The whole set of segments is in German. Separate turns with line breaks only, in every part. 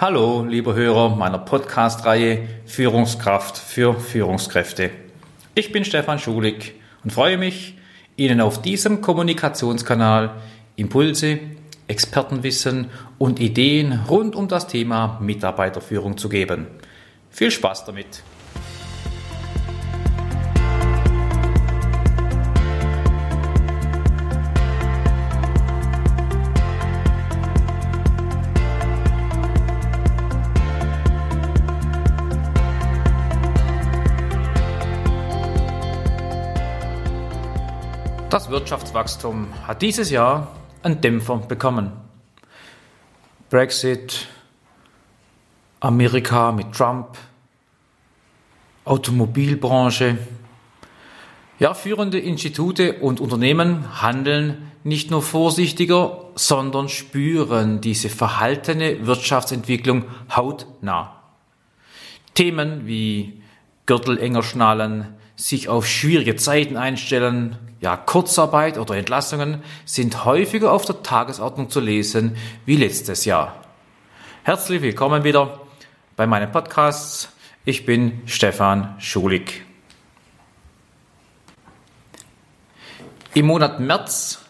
Hallo, lieber Hörer meiner Podcast-Reihe Führungskraft für Führungskräfte. Ich bin Stefan Schulig und freue mich, Ihnen auf diesem Kommunikationskanal Impulse, Expertenwissen und Ideen rund um das Thema Mitarbeiterführung zu geben. Viel Spaß damit! Das Wirtschaftswachstum hat dieses Jahr einen Dämpfer bekommen. Brexit, Amerika mit Trump, Automobilbranche. Ja, führende Institute und Unternehmen handeln nicht nur vorsichtiger, sondern spüren diese verhaltene Wirtschaftsentwicklung hautnah. Themen wie Gürtel enger schnallen, sich auf schwierige Zeiten einstellen, ja, Kurzarbeit oder Entlassungen sind häufiger auf der Tagesordnung zu lesen wie letztes Jahr. Herzlich willkommen wieder bei meinen Podcasts. Ich bin Stefan Schulig. Im Monat März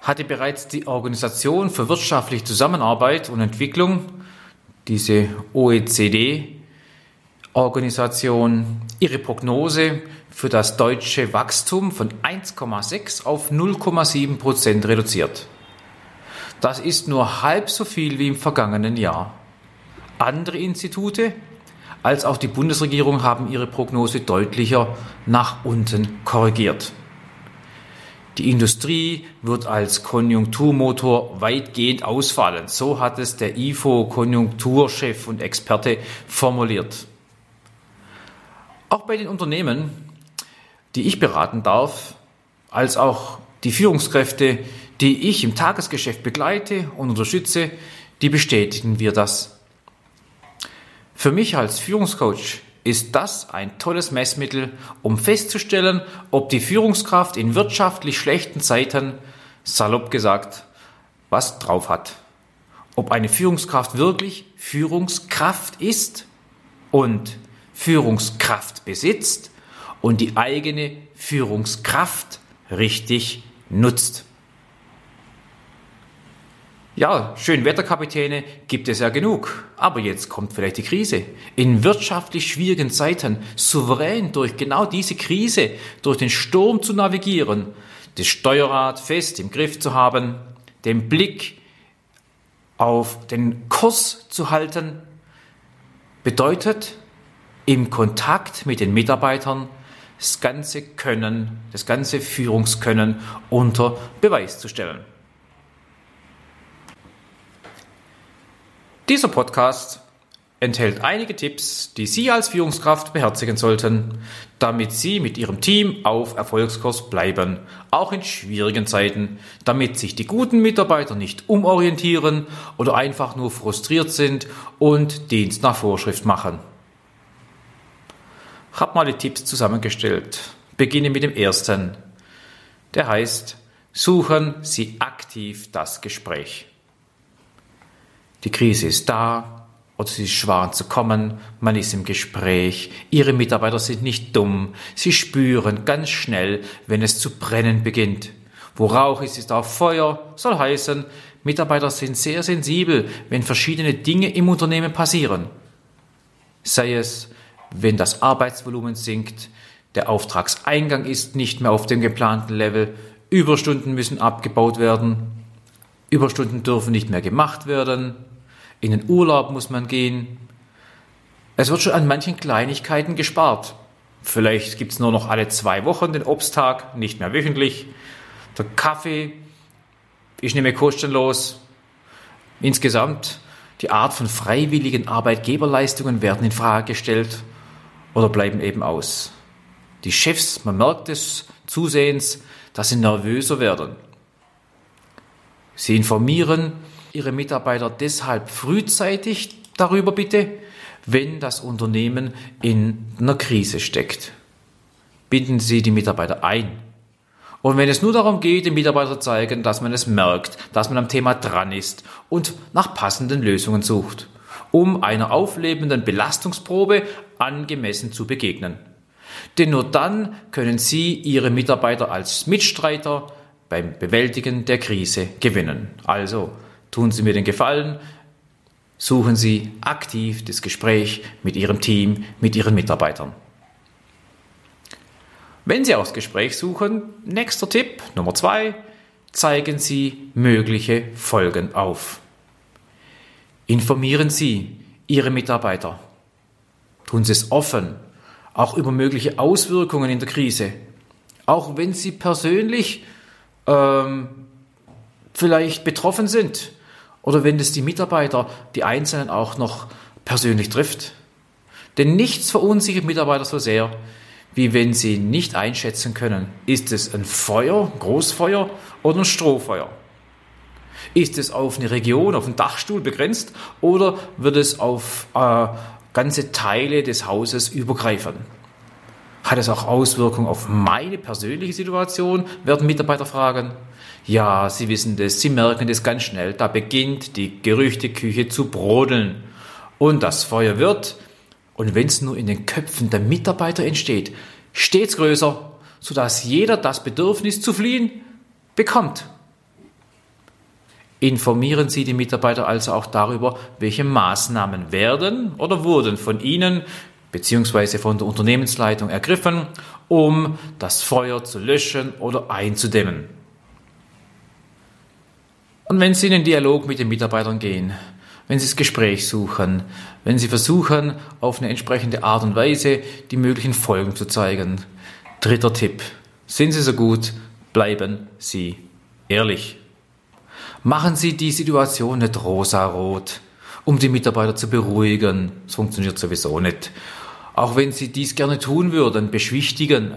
hatte bereits die Organisation für wirtschaftliche Zusammenarbeit und Entwicklung, diese OECD, Organisation ihre Prognose für das deutsche Wachstum von 1,6 auf 0,7 Prozent reduziert. Das ist nur halb so viel wie im vergangenen Jahr. Andere Institute als auch die Bundesregierung haben ihre Prognose deutlicher nach unten korrigiert. Die Industrie wird als Konjunkturmotor weitgehend ausfallen. So hat es der IFO Konjunkturchef und Experte formuliert. Auch bei den Unternehmen, die ich beraten darf, als auch die Führungskräfte, die ich im Tagesgeschäft begleite und unterstütze, die bestätigen wir das. Für mich als Führungscoach ist das ein tolles Messmittel, um festzustellen, ob die Führungskraft in wirtschaftlich schlechten Zeiten, salopp gesagt, was drauf hat. Ob eine Führungskraft wirklich Führungskraft ist und Führungskraft besitzt und die eigene Führungskraft richtig nutzt. Ja, Schönwetterkapitäne gibt es ja genug. Aber jetzt kommt vielleicht die Krise. In wirtschaftlich schwierigen Zeiten souverän durch genau diese Krise, durch den Sturm zu navigieren, das Steuerrad fest im Griff zu haben, den Blick auf den Kurs zu halten, bedeutet im Kontakt mit den Mitarbeitern das ganze Können, das ganze Führungskönnen unter Beweis zu stellen. Dieser Podcast enthält einige Tipps, die Sie als Führungskraft beherzigen sollten, damit Sie mit Ihrem Team auf Erfolgskurs bleiben, auch in schwierigen Zeiten, damit sich die guten Mitarbeiter nicht umorientieren oder einfach nur frustriert sind und Dienst nach Vorschrift machen. Habe mal die Tipps zusammengestellt. Beginne mit dem ersten. Der heißt, suchen Sie aktiv das Gespräch. Die Krise ist da oder sie ist schwer zu kommen, man ist im Gespräch, Ihre Mitarbeiter sind nicht dumm, sie spüren ganz schnell, wenn es zu brennen beginnt. Wo Rauch ist, ist auch Feuer, soll heißen, Mitarbeiter sind sehr sensibel, wenn verschiedene Dinge im Unternehmen passieren. Sei es wenn das Arbeitsvolumen sinkt, der Auftragseingang ist nicht mehr auf dem geplanten Level, Überstunden müssen abgebaut werden, Überstunden dürfen nicht mehr gemacht werden, in den Urlaub muss man gehen. Es wird schon an manchen Kleinigkeiten gespart. Vielleicht gibt es nur noch alle zwei Wochen den Obsttag, nicht mehr wöchentlich. Der Kaffee ich nehme kostenlos. Insgesamt die Art von freiwilligen Arbeitgeberleistungen werden in Frage gestellt oder bleiben eben aus. Die Chefs, man merkt es zusehends, dass sie nervöser werden. Sie informieren ihre Mitarbeiter deshalb frühzeitig darüber bitte, wenn das Unternehmen in einer Krise steckt. Binden Sie die Mitarbeiter ein. Und wenn es nur darum geht, den Mitarbeiter zu zeigen, dass man es merkt, dass man am Thema dran ist und nach passenden Lösungen sucht. Um einer auflebenden Belastungsprobe angemessen zu begegnen. Denn nur dann können Sie Ihre Mitarbeiter als Mitstreiter beim Bewältigen der Krise gewinnen. Also tun Sie mir den Gefallen, suchen Sie aktiv das Gespräch mit Ihrem Team, mit Ihren Mitarbeitern. Wenn Sie auch das Gespräch suchen, nächster Tipp, Nummer zwei, zeigen Sie mögliche Folgen auf. Informieren Sie Ihre Mitarbeiter. Tun Sie es offen, auch über mögliche Auswirkungen in der Krise. Auch wenn Sie persönlich ähm, vielleicht betroffen sind oder wenn es die Mitarbeiter, die Einzelnen auch noch persönlich trifft. Denn nichts verunsichert Mitarbeiter so sehr, wie wenn sie nicht einschätzen können, ist es ein Feuer, Großfeuer oder ein Strohfeuer. Ist es auf eine Region, auf einen Dachstuhl begrenzt oder wird es auf äh, ganze Teile des Hauses übergreifen? Hat es auch Auswirkungen auf meine persönliche Situation? Werden Mitarbeiter fragen. Ja, Sie wissen das, Sie merken das ganz schnell. Da beginnt die Gerüchteküche zu brodeln. Und das Feuer wird, und wenn es nur in den Köpfen der Mitarbeiter entsteht, stets größer, sodass jeder das Bedürfnis zu fliehen bekommt. Informieren Sie die Mitarbeiter also auch darüber, welche Maßnahmen werden oder wurden von Ihnen bzw. von der Unternehmensleitung ergriffen, um das Feuer zu löschen oder einzudämmen. Und wenn Sie in den Dialog mit den Mitarbeitern gehen, wenn Sie das Gespräch suchen, wenn Sie versuchen, auf eine entsprechende Art und Weise die möglichen Folgen zu zeigen. Dritter Tipp. Sind Sie so gut, bleiben Sie ehrlich. Machen Sie die Situation nicht rosarot, um die Mitarbeiter zu beruhigen. Das funktioniert sowieso nicht. Auch wenn Sie dies gerne tun würden, beschwichtigen.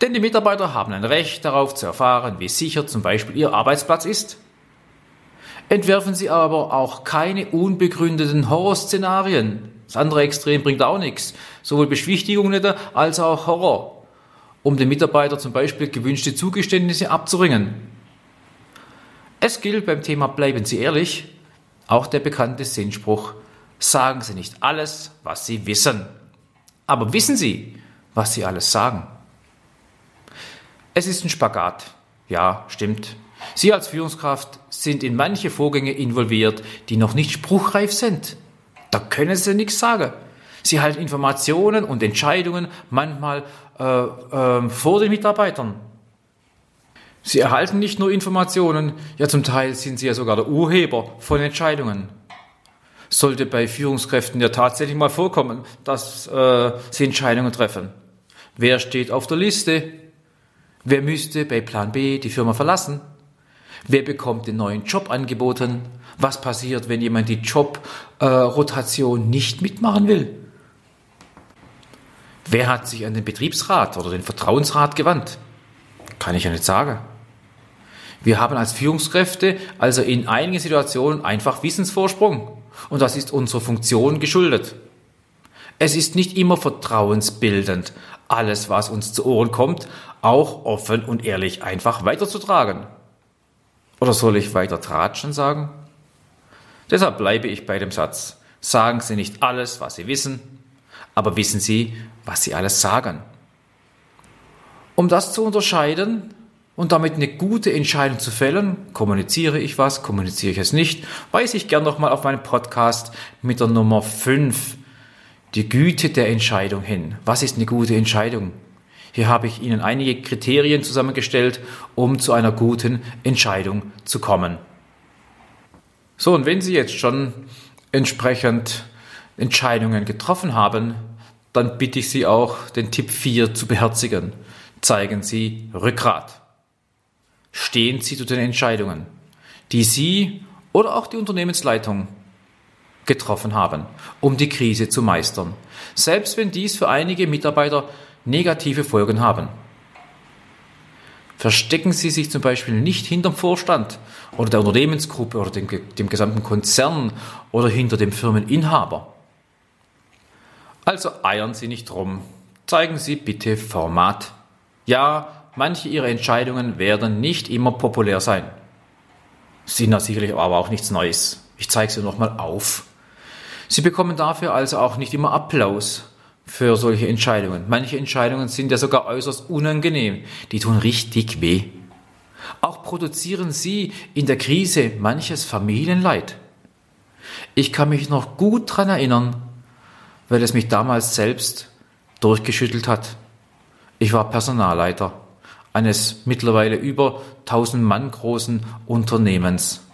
Denn die Mitarbeiter haben ein Recht darauf zu erfahren, wie sicher zum Beispiel Ihr Arbeitsplatz ist Entwerfen Sie aber auch keine unbegründeten Horrorszenarien. Das andere Extrem bringt auch nichts. Sowohl Beschwichtigung nicht als auch Horror. Um den Mitarbeiter zum Beispiel gewünschte Zugeständnisse abzuringen. Es gilt beim Thema Bleiben Sie ehrlich auch der bekannte Sinnspruch, sagen Sie nicht alles, was Sie wissen. Aber wissen Sie, was Sie alles sagen? Es ist ein Spagat. Ja, stimmt. Sie als Führungskraft sind in manche Vorgänge involviert, die noch nicht spruchreif sind. Da können Sie nichts sagen. Sie halten Informationen und Entscheidungen manchmal äh, äh, vor den Mitarbeitern. Sie erhalten nicht nur Informationen, ja zum Teil sind Sie ja sogar der Urheber von Entscheidungen. Sollte bei Führungskräften ja tatsächlich mal vorkommen, dass äh, sie Entscheidungen treffen. Wer steht auf der Liste? Wer müsste bei Plan B die Firma verlassen? Wer bekommt den neuen Job angeboten? Was passiert, wenn jemand die Jobrotation äh, nicht mitmachen will? Wer hat sich an den Betriebsrat oder den Vertrauensrat gewandt? Kann ich ja nicht sagen. Wir haben als Führungskräfte also in einigen Situationen einfach Wissensvorsprung. Und das ist unserer Funktion geschuldet. Es ist nicht immer vertrauensbildend, alles, was uns zu Ohren kommt, auch offen und ehrlich einfach weiterzutragen. Oder soll ich weiter tratschen sagen? Deshalb bleibe ich bei dem Satz. Sagen Sie nicht alles, was Sie wissen, aber wissen Sie, was Sie alles sagen. Um das zu unterscheiden und damit eine gute Entscheidung zu fällen, kommuniziere ich was, kommuniziere ich es nicht, weise ich gern nochmal auf meinen Podcast mit der Nummer 5, die Güte der Entscheidung hin. Was ist eine gute Entscheidung? Hier habe ich Ihnen einige Kriterien zusammengestellt, um zu einer guten Entscheidung zu kommen. So, und wenn Sie jetzt schon entsprechend Entscheidungen getroffen haben, dann bitte ich Sie auch, den Tipp 4 zu beherzigen. Zeigen Sie Rückgrat. Stehen Sie zu den Entscheidungen, die Sie oder auch die Unternehmensleitung getroffen haben, um die Krise zu meistern. Selbst wenn dies für einige Mitarbeiter negative Folgen haben. Verstecken Sie sich zum Beispiel nicht hinterm Vorstand oder der Unternehmensgruppe oder dem, dem gesamten Konzern oder hinter dem Firmeninhaber. Also eiern Sie nicht rum. Zeigen Sie bitte Format. Ja, manche Ihrer Entscheidungen werden nicht immer populär sein. Sind da sicherlich aber auch nichts Neues. Ich zeige sie nochmal auf. Sie bekommen dafür also auch nicht immer Applaus für solche Entscheidungen. Manche Entscheidungen sind ja sogar äußerst unangenehm. Die tun richtig weh. Auch produzieren sie in der Krise manches Familienleid. Ich kann mich noch gut daran erinnern, weil es mich damals selbst durchgeschüttelt hat. Ich war Personalleiter eines mittlerweile über 1000 Mann großen Unternehmens.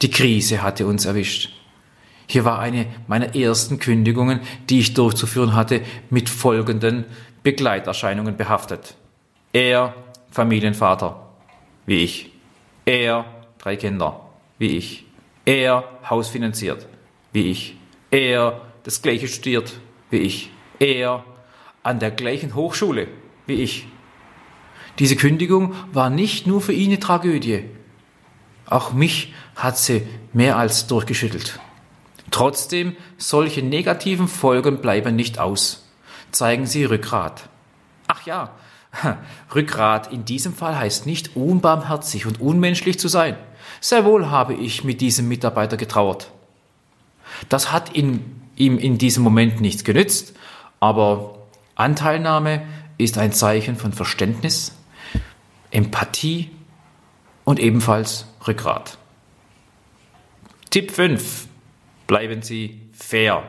Die Krise hatte uns erwischt. Hier war eine meiner ersten Kündigungen, die ich durchzuführen hatte, mit folgenden Begleiterscheinungen behaftet. Er, Familienvater, wie ich. Er, drei Kinder, wie ich. Er, hausfinanziert, wie ich. Er, das gleiche studiert, wie ich. Er, an der gleichen Hochschule, wie ich. Diese Kündigung war nicht nur für ihn eine Tragödie. Auch mich hat sie mehr als durchgeschüttelt. Trotzdem, solche negativen Folgen bleiben nicht aus. Zeigen Sie Rückgrat. Ach ja, Rückgrat in diesem Fall heißt nicht unbarmherzig und unmenschlich zu sein. Sehr wohl habe ich mit diesem Mitarbeiter getrauert. Das hat in, ihm in diesem Moment nichts genützt, aber Anteilnahme ist ein Zeichen von Verständnis, Empathie und ebenfalls Rückgrat. Tipp 5. Bleiben Sie fair.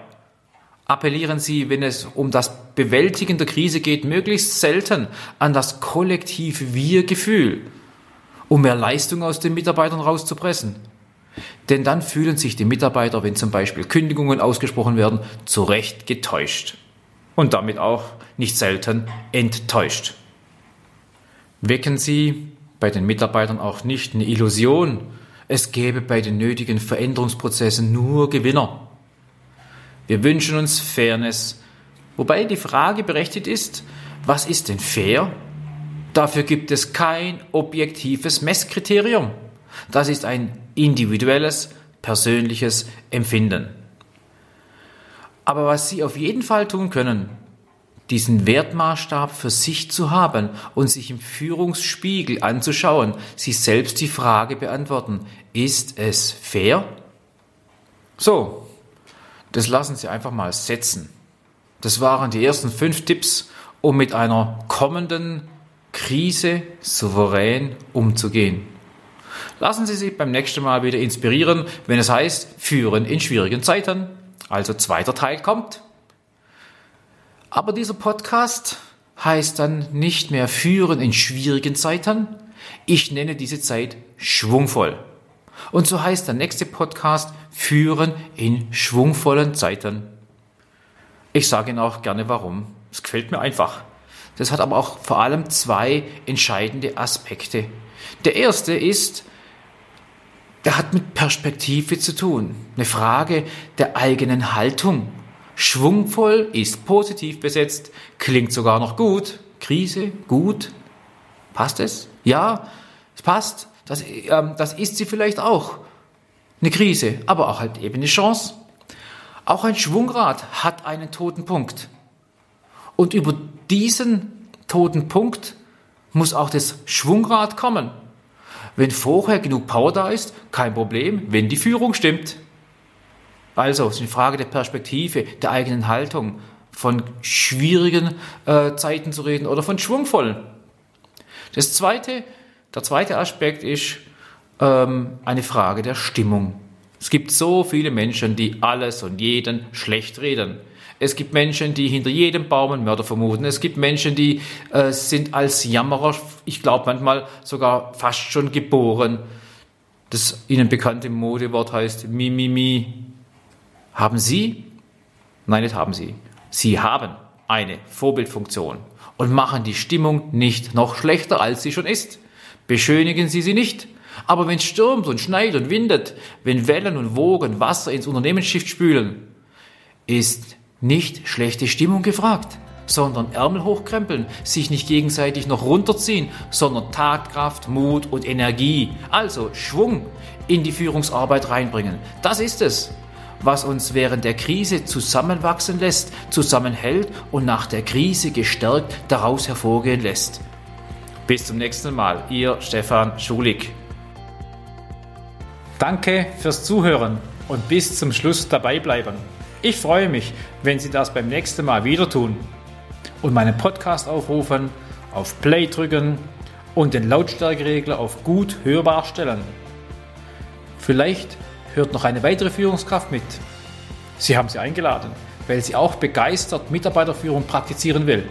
Appellieren Sie, wenn es um das Bewältigen der Krise geht, möglichst selten an das kollektive Wir-Gefühl, um mehr Leistung aus den Mitarbeitern rauszupressen. Denn dann fühlen sich die Mitarbeiter, wenn zum Beispiel Kündigungen ausgesprochen werden, zu Recht getäuscht. Und damit auch nicht selten enttäuscht. Wecken Sie bei den Mitarbeitern auch nicht eine Illusion, es gäbe bei den nötigen Veränderungsprozessen nur Gewinner. Wir wünschen uns Fairness, wobei die Frage berechtigt ist, was ist denn fair? Dafür gibt es kein objektives Messkriterium. Das ist ein individuelles, persönliches Empfinden. Aber was Sie auf jeden Fall tun können, diesen Wertmaßstab für sich zu haben und sich im Führungsspiegel anzuschauen, sich selbst die Frage beantworten, ist es fair? So, das lassen Sie einfach mal setzen. Das waren die ersten fünf Tipps, um mit einer kommenden Krise souverän umzugehen. Lassen Sie sich beim nächsten Mal wieder inspirieren, wenn es heißt, führen in schwierigen Zeiten. Also zweiter Teil kommt. Aber dieser Podcast heißt dann nicht mehr führen in schwierigen Zeiten. Ich nenne diese Zeit schwungvoll. Und so heißt der nächste Podcast führen in schwungvollen Zeiten. Ich sage Ihnen auch gerne warum. Es gefällt mir einfach. Das hat aber auch vor allem zwei entscheidende Aspekte. Der erste ist, der hat mit Perspektive zu tun. Eine Frage der eigenen Haltung. Schwungvoll ist positiv besetzt, klingt sogar noch gut. Krise, gut. Passt es? Ja, es passt. Das, ähm, das ist sie vielleicht auch. Eine Krise, aber auch halt eben eine Chance. Auch ein Schwungrad hat einen toten Punkt. Und über diesen toten Punkt muss auch das Schwungrad kommen. Wenn vorher genug Power da ist, kein Problem, wenn die Führung stimmt. Also, es ist eine Frage der Perspektive, der eigenen Haltung, von schwierigen äh, Zeiten zu reden oder von schwungvollen. Das zweite, der zweite Aspekt ist ähm, eine Frage der Stimmung. Es gibt so viele Menschen, die alles und jeden schlecht reden. Es gibt Menschen, die hinter jedem Baum einen Mörder vermuten. Es gibt Menschen, die äh, sind als Jammerer, ich glaube manchmal sogar fast schon geboren. Das ihnen bekannte Modewort heißt Mi, Mi, Mi. Haben Sie? Nein, nicht haben Sie. Sie haben eine Vorbildfunktion und machen die Stimmung nicht noch schlechter, als sie schon ist. Beschönigen Sie sie nicht. Aber wenn es stürmt und schneit und windet, wenn Wellen und Wogen Wasser ins Unternehmensschiff spülen, ist nicht schlechte Stimmung gefragt, sondern Ärmel hochkrempeln, sich nicht gegenseitig noch runterziehen, sondern Tatkraft, Mut und Energie, also Schwung in die Führungsarbeit reinbringen. Das ist es was uns während der Krise zusammenwachsen lässt, zusammenhält und nach der Krise gestärkt daraus hervorgehen lässt. Bis zum nächsten Mal, Ihr Stefan Schulig. Danke fürs Zuhören und bis zum Schluss dabei bleiben. Ich freue mich, wenn Sie das beim nächsten Mal wieder tun und meinen Podcast aufrufen, auf Play drücken und den Lautstärkeregler auf gut hörbar stellen. Vielleicht hört noch eine weitere Führungskraft mit. Sie haben sie eingeladen, weil sie auch begeistert Mitarbeiterführung praktizieren will.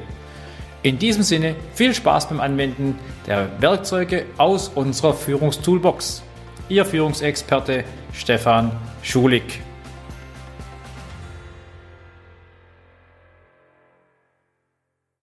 In diesem Sinne viel Spaß beim Anwenden der Werkzeuge aus unserer Führungstoolbox. Ihr Führungsexperte Stefan Schulig.